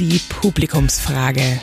die Publikumsfrage.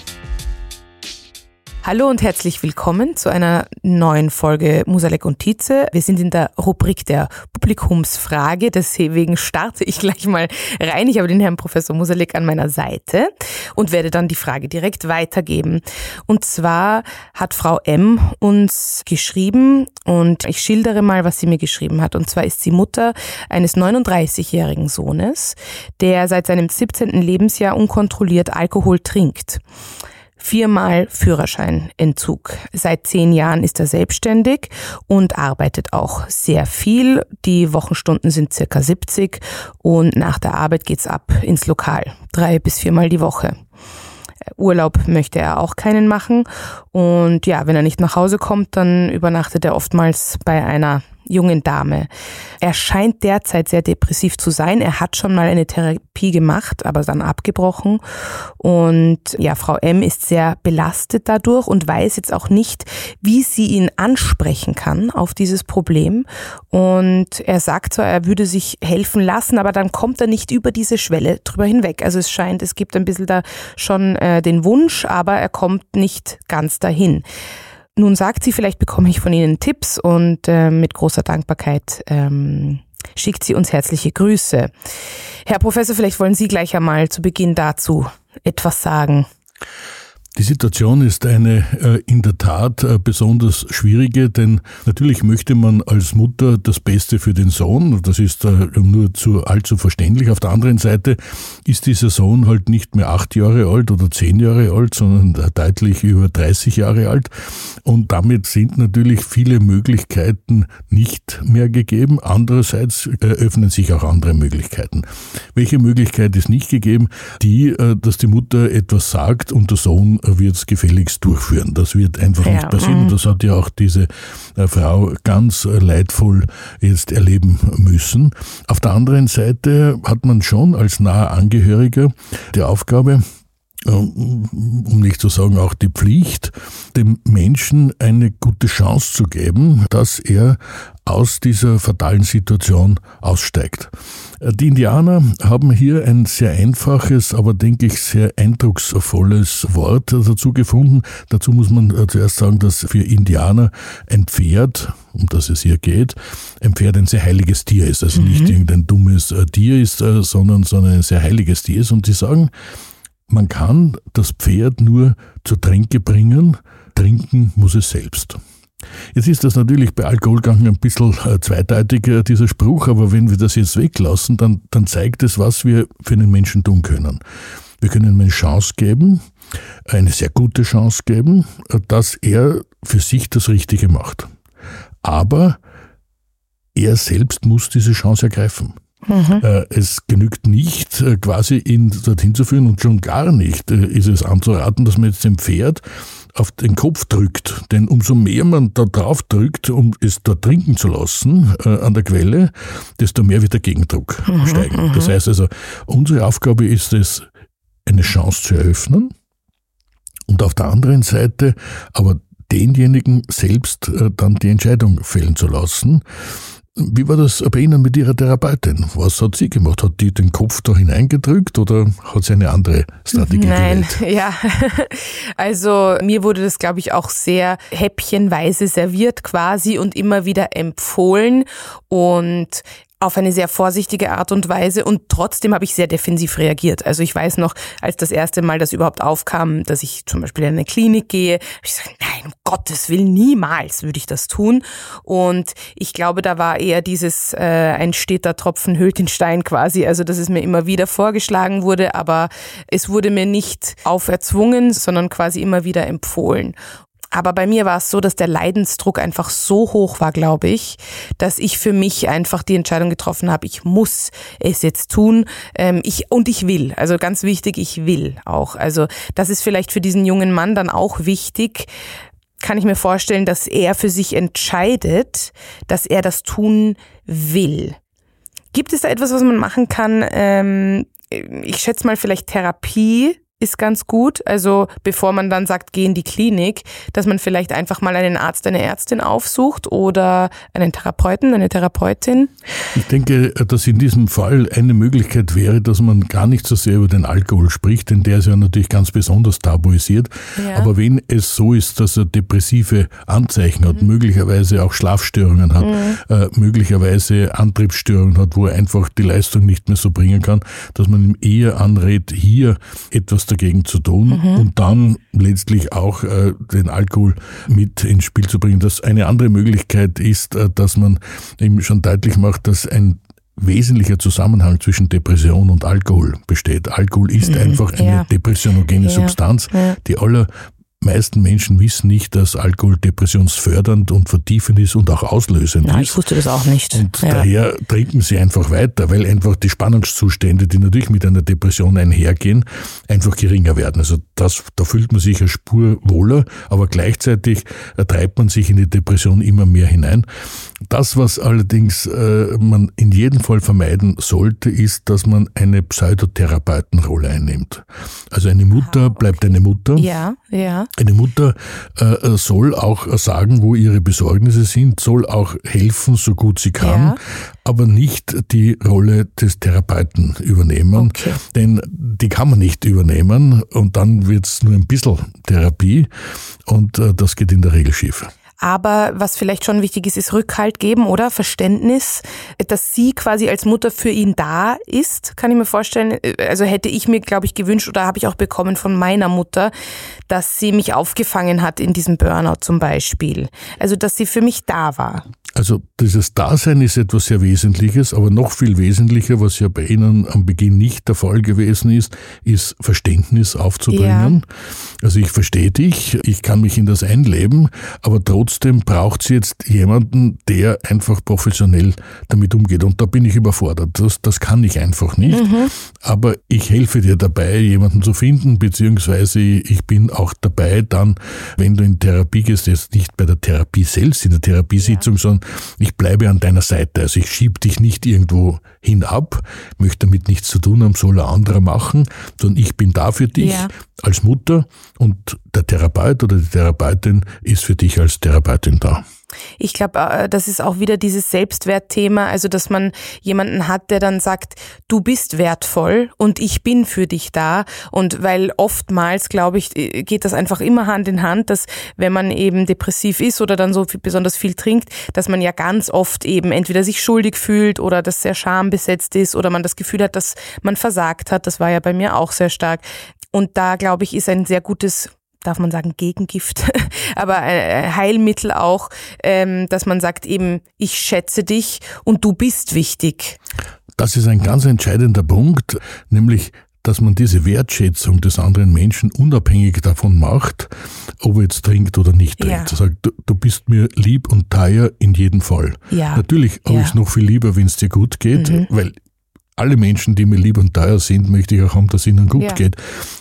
Hallo und herzlich willkommen zu einer neuen Folge Musalek und Tietze. Wir sind in der Rubrik der Publikumsfrage, deswegen starte ich gleich mal rein. Ich habe den Herrn Professor Musalek an meiner Seite und werde dann die Frage direkt weitergeben. Und zwar hat Frau M uns geschrieben und ich schildere mal, was sie mir geschrieben hat. Und zwar ist sie Mutter eines 39-jährigen Sohnes, der seit seinem 17. Lebensjahr unkontrolliert Alkohol trinkt. Viermal Führerscheinentzug. Seit zehn Jahren ist er selbstständig und arbeitet auch sehr viel. Die Wochenstunden sind circa 70 und nach der Arbeit geht's ab ins Lokal. Drei bis viermal die Woche. Urlaub möchte er auch keinen machen. Und ja, wenn er nicht nach Hause kommt, dann übernachtet er oftmals bei einer jungen Dame. Er scheint derzeit sehr depressiv zu sein. Er hat schon mal eine Therapie gemacht, aber dann abgebrochen. Und ja, Frau M ist sehr belastet dadurch und weiß jetzt auch nicht, wie sie ihn ansprechen kann auf dieses Problem. Und er sagt zwar, er würde sich helfen lassen, aber dann kommt er nicht über diese Schwelle drüber hinweg. Also es scheint, es gibt ein bisschen da schon äh, den Wunsch, aber er kommt nicht ganz dahin. Nun sagt sie, vielleicht bekomme ich von Ihnen Tipps und äh, mit großer Dankbarkeit ähm, schickt sie uns herzliche Grüße. Herr Professor, vielleicht wollen Sie gleich einmal zu Beginn dazu etwas sagen. Die Situation ist eine äh, in der Tat äh, besonders schwierige, denn natürlich möchte man als Mutter das Beste für den Sohn. Das ist äh, nur zu allzu verständlich. Auf der anderen Seite ist dieser Sohn halt nicht mehr acht Jahre alt oder zehn Jahre alt, sondern deutlich über 30 Jahre alt. Und damit sind natürlich viele Möglichkeiten nicht mehr gegeben. Andererseits öffnen sich auch andere Möglichkeiten. Welche Möglichkeit ist nicht gegeben? Die, dass die Mutter etwas sagt und der Sohn wird es gefälligst durchführen. Das wird einfach ja. nicht passieren. Mhm. Das hat ja auch diese äh, Frau ganz leidvoll jetzt erleben müssen. Auf der anderen Seite hat man schon als naher Angehöriger die Aufgabe, äh, um nicht zu sagen auch die Pflicht, dem Menschen eine gute Chance zu geben, dass er aus dieser fatalen Situation aussteigt. Äh, die Indianer haben hier ein sehr einfaches, aber denke ich sehr eindrucksvolles Wort dazu gefunden. Dazu muss man äh, zuerst sagen, dass für Indianer ein Pferd, um das es hier geht, ein Pferd ein sehr heiliges Tier ist. Also mhm. nicht irgendein dummes Tier ist, sondern, sondern ein sehr heiliges Tier ist. Und sie sagen, man kann das Pferd nur zur Tränke bringen, trinken muss es selbst. Jetzt ist das natürlich bei Alkoholkranken ein bisschen äh, zweideutig, äh, dieser Spruch, aber wenn wir das jetzt weglassen, dann, dann zeigt es, was wir für einen Menschen tun können. Wir können ihm eine Chance geben, eine sehr gute Chance geben, äh, dass er für sich das Richtige macht. Aber er selbst muss diese Chance ergreifen. Mhm. Es genügt nicht, quasi ihn dorthin zu führen und schon gar nicht ist es anzuraten, dass man jetzt dem Pferd auf den Kopf drückt. Denn umso mehr man da drauf drückt, um es da trinken zu lassen äh, an der Quelle, desto mehr wird der Gegendruck mhm, steigen. Mhm. Das heißt also, unsere Aufgabe ist es, eine Chance zu eröffnen und auf der anderen Seite aber denjenigen selbst äh, dann die Entscheidung fällen zu lassen. Wie war das bei Ihnen mit Ihrer Therapeutin? Was hat sie gemacht? Hat die den Kopf da hineingedrückt oder hat sie eine andere Strategie Nein, gewählt? ja. Also mir wurde das, glaube ich, auch sehr häppchenweise serviert quasi und immer wieder empfohlen. Und auf eine sehr vorsichtige Art und Weise und trotzdem habe ich sehr defensiv reagiert. Also ich weiß noch, als das erste Mal das überhaupt aufkam, dass ich zum Beispiel in eine Klinik gehe, habe ich gesagt, nein, um Gottes Willen, niemals würde ich das tun. Und ich glaube, da war eher dieses äh, ein steter Tropfen hüllt den Stein quasi, also dass es mir immer wieder vorgeschlagen wurde, aber es wurde mir nicht auferzwungen, sondern quasi immer wieder empfohlen. Aber bei mir war es so, dass der Leidensdruck einfach so hoch war, glaube ich, dass ich für mich einfach die Entscheidung getroffen habe, ich muss es jetzt tun. Ähm, ich, und ich will. Also ganz wichtig, ich will auch. Also das ist vielleicht für diesen jungen Mann dann auch wichtig, kann ich mir vorstellen, dass er für sich entscheidet, dass er das tun will. Gibt es da etwas, was man machen kann? Ähm, ich schätze mal vielleicht Therapie ist ganz gut. Also bevor man dann sagt, geh in die Klinik, dass man vielleicht einfach mal einen Arzt, eine Ärztin aufsucht oder einen Therapeuten, eine Therapeutin. Ich denke, dass in diesem Fall eine Möglichkeit wäre, dass man gar nicht so sehr über den Alkohol spricht, denn der ist ja natürlich ganz besonders tabuisiert. Ja. Aber wenn es so ist, dass er depressive Anzeichen hat, mhm. möglicherweise auch Schlafstörungen hat, mhm. äh, möglicherweise Antriebsstörungen hat, wo er einfach die Leistung nicht mehr so bringen kann, dass man ihm eher anrät, hier etwas dagegen zu tun mhm. und dann letztlich auch äh, den Alkohol mit ins Spiel zu bringen. Das eine andere Möglichkeit ist, äh, dass man eben schon deutlich macht, dass ein wesentlicher Zusammenhang zwischen Depression und Alkohol besteht. Alkohol ist mhm, einfach eine ja. depressionogene ja, Substanz, ja. die aller meisten Menschen wissen nicht, dass Alkohol depressionsfördernd und vertiefend ist und auch auslösend Nein, ist. ich wusste das auch nicht. Und ja. daher trinken sie einfach weiter, weil einfach die Spannungszustände, die natürlich mit einer Depression einhergehen, einfach geringer werden. Also das, da fühlt man sich eine Spur wohler, aber gleichzeitig treibt man sich in die Depression immer mehr hinein. Das, was allerdings äh, man in jedem Fall vermeiden sollte, ist, dass man eine Pseudotherapeutenrolle einnimmt. Also eine Mutter ah, okay. bleibt eine Mutter. Ja, ja. Eine Mutter äh, soll auch sagen, wo ihre Besorgnisse sind, soll auch helfen, so gut sie kann, ja. aber nicht die Rolle des Therapeuten übernehmen. Okay. Denn die kann man nicht übernehmen und dann wird's nur ein bisschen Therapie und äh, das geht in der Regel schief. Aber was vielleicht schon wichtig ist, ist Rückhalt geben oder Verständnis, dass sie quasi als Mutter für ihn da ist, kann ich mir vorstellen. Also hätte ich mir, glaube ich, gewünscht oder habe ich auch bekommen von meiner Mutter, dass sie mich aufgefangen hat in diesem Burnout zum Beispiel. Also dass sie für mich da war. Also dieses Dasein ist etwas sehr Wesentliches, aber noch viel wesentlicher, was ja bei Ihnen am Beginn nicht der Fall gewesen ist, ist Verständnis aufzubringen. Ja. Also ich verstehe dich, ich kann mich in das einleben, aber trotzdem braucht es jetzt jemanden, der einfach professionell damit umgeht. Und da bin ich überfordert. Das, das kann ich einfach nicht. Mhm. Aber ich helfe dir dabei, jemanden zu finden, beziehungsweise ich bin auch dabei, dann, wenn du in Therapie gehst, jetzt nicht bei der Therapie selbst, in der Therapiesitzung, ja. sondern ich bleibe an deiner Seite. Also ich schiebe dich nicht irgendwo hinab, möchte damit nichts zu tun haben, soll ein anderer machen, sondern ich bin da für dich ja. als Mutter und der Therapeut oder die Therapeutin ist für dich als Therapeutin da. Ich glaube, äh, das ist auch wieder dieses Selbstwertthema, also dass man jemanden hat, der dann sagt, du bist wertvoll und ich bin für dich da. Und weil oftmals, glaube ich, äh, geht das einfach immer Hand in Hand, dass wenn man eben depressiv ist oder dann so viel, besonders viel trinkt, dass man ja ganz oft eben entweder sich schuldig fühlt oder das sehr schambesetzt ist oder man das Gefühl hat, dass man versagt hat. Das war ja bei mir auch sehr stark. Und da, glaube ich, ist ein sehr gutes darf man sagen, Gegengift, aber äh, Heilmittel auch, ähm, dass man sagt eben, ich schätze dich und du bist wichtig. Das ist ein ganz entscheidender Punkt, nämlich dass man diese Wertschätzung des anderen Menschen unabhängig davon macht, ob er jetzt trinkt oder nicht trinkt. Ja. Sagt, du, du, bist mir lieb und teuer in jedem Fall. Ja. Natürlich habe ja. ich es noch viel lieber, wenn es dir gut geht, mhm. weil alle Menschen, die mir lieb und teuer sind, möchte ich auch haben, dass ihnen gut ja. geht.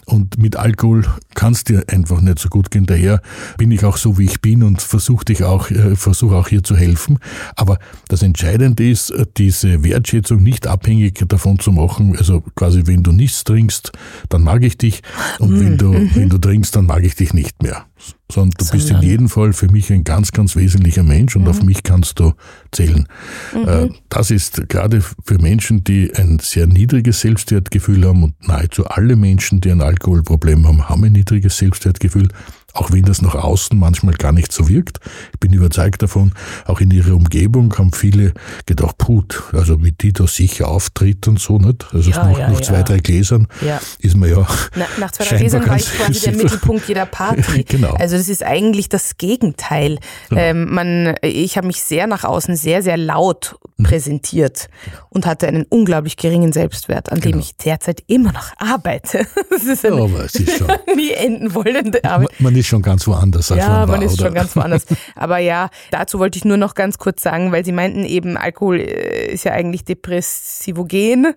Und mit Alkohol kann es dir einfach nicht so gut gehen. Daher bin ich auch so, wie ich bin und versuche dich auch, äh, versuche auch hier zu helfen. Aber das Entscheidende ist, äh, diese Wertschätzung nicht abhängig davon zu machen. Also quasi, wenn du nichts trinkst, dann mag ich dich. Und wenn du, mhm. wenn du trinkst, dann mag ich dich nicht mehr sondern du sondern. bist in jedem Fall für mich ein ganz, ganz wesentlicher Mensch und mhm. auf mich kannst du zählen. Mhm. Äh, das ist gerade für Menschen, die ein sehr niedriges Selbstwertgefühl haben und nahezu alle Menschen, die ein Alkoholproblem haben, haben ein niedriges Selbstwertgefühl auch wenn das nach außen manchmal gar nicht so wirkt. Ich bin überzeugt davon, auch in ihrer Umgebung haben viele gedacht, put, also mit die da sicher auftritt und so, nicht? Also ja, nach, ja, nach zwei, drei Gläsern ist man ja. Na, nach zwei, drei Gläsern war ich quasi der Mittelpunkt jeder Party. genau. Also das ist eigentlich das Gegenteil. Genau. Ähm, man, ich habe mich sehr nach außen sehr, sehr laut mhm. präsentiert und hatte einen unglaublich geringen Selbstwert, an genau. dem ich derzeit immer noch arbeite. Das ist eine ja, aber es ist schon nie enden wollende Arbeit. Man, man ist schon ganz woanders. Als ja, man, war, man ist oder? schon ganz woanders. Aber ja, dazu wollte ich nur noch ganz kurz sagen, weil Sie meinten eben, Alkohol äh, ist ja eigentlich depressivogen.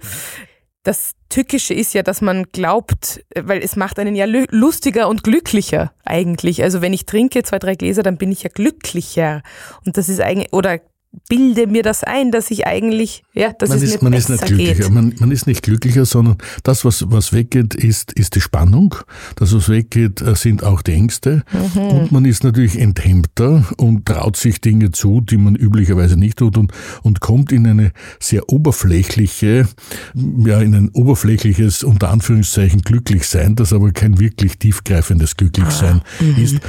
Das Tückische ist ja, dass man glaubt, äh, weil es macht einen ja lustiger und glücklicher eigentlich. Also wenn ich trinke zwei, drei Gläser, dann bin ich ja glücklicher. Und das ist eigentlich, oder bilde mir das ein, dass ich eigentlich, ja, dass man es ist, mir man besser ist nicht glücklicher. geht. Man, man ist nicht glücklicher, sondern das, was, was weggeht, ist, ist die Spannung. Das, was weggeht, äh, sind auch die Ängste. Mhm. Und man ist natürlich enthemmter und traut sich Dinge zu, die man üblicherweise nicht tut und, und kommt in eine sehr oberflächliche, ja, in ein oberflächliches, unter Anführungszeichen, Glücklichsein, das aber kein wirklich tiefgreifendes Glücklichsein Ah, ist.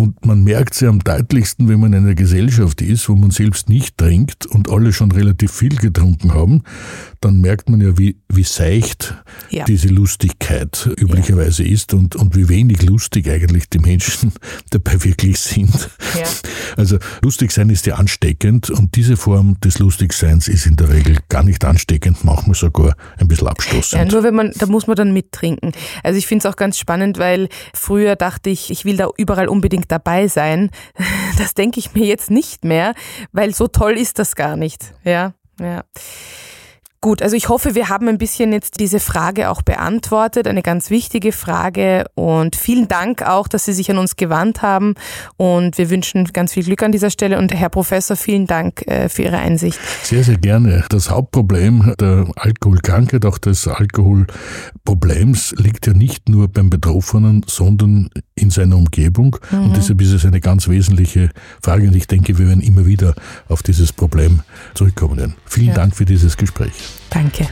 Und man merkt sie am deutlichsten, wenn man in einer Gesellschaft ist, wo man selbst nicht trinkt und alle schon relativ viel getrunken haben, dann merkt man ja, wie, wie seicht Ja. diese Lustigkeit üblicherweise ist und, und wie wenig lustig eigentlich die Menschen dabei wirklich sind. Ja. Also lustig sein ist ja ansteckend und diese Form des Lustigseins ist in der Regel gar nicht ansteckend, manchmal sogar ein bisschen Ja, abstoßend. nur wenn man, da muss man dann mittrinken. Also ich finde es auch ganz spannend, weil früher dachte ich, ich will da überall unbedingt dabei sein. Das denke ich mir jetzt nicht mehr, weil so toll ist das gar nicht. Ja, ja. Gut, also ich hoffe, wir haben ein bisschen jetzt diese Frage auch beantwortet, eine ganz wichtige Frage und vielen Dank auch, dass Sie sich an uns gewandt haben und wir wünschen ganz viel Glück an dieser Stelle und Herr Professor, vielen Dank äh, für Ihre Einsicht. Sehr, sehr gerne. Das Hauptproblem der Alkoholkrankheit, auch des Alkoholproblems, liegt ja nicht nur beim Betroffenen, sondern in seiner Umgebung. Und deshalb ist es eine ganz wesentliche Frage. Und ich denke, wir werden immer wieder auf dieses Problem zurückkommen. Vielen Ja. Dank für dieses Gespräch. Danke.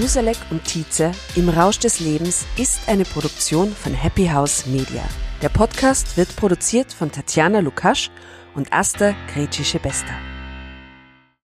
Musalek und Tietze im Rausch des Lebens ist eine Produktion von Happy House Media. Der Podcast wird produziert von Tatjana Lukasch und Asta Gretschi-Besta.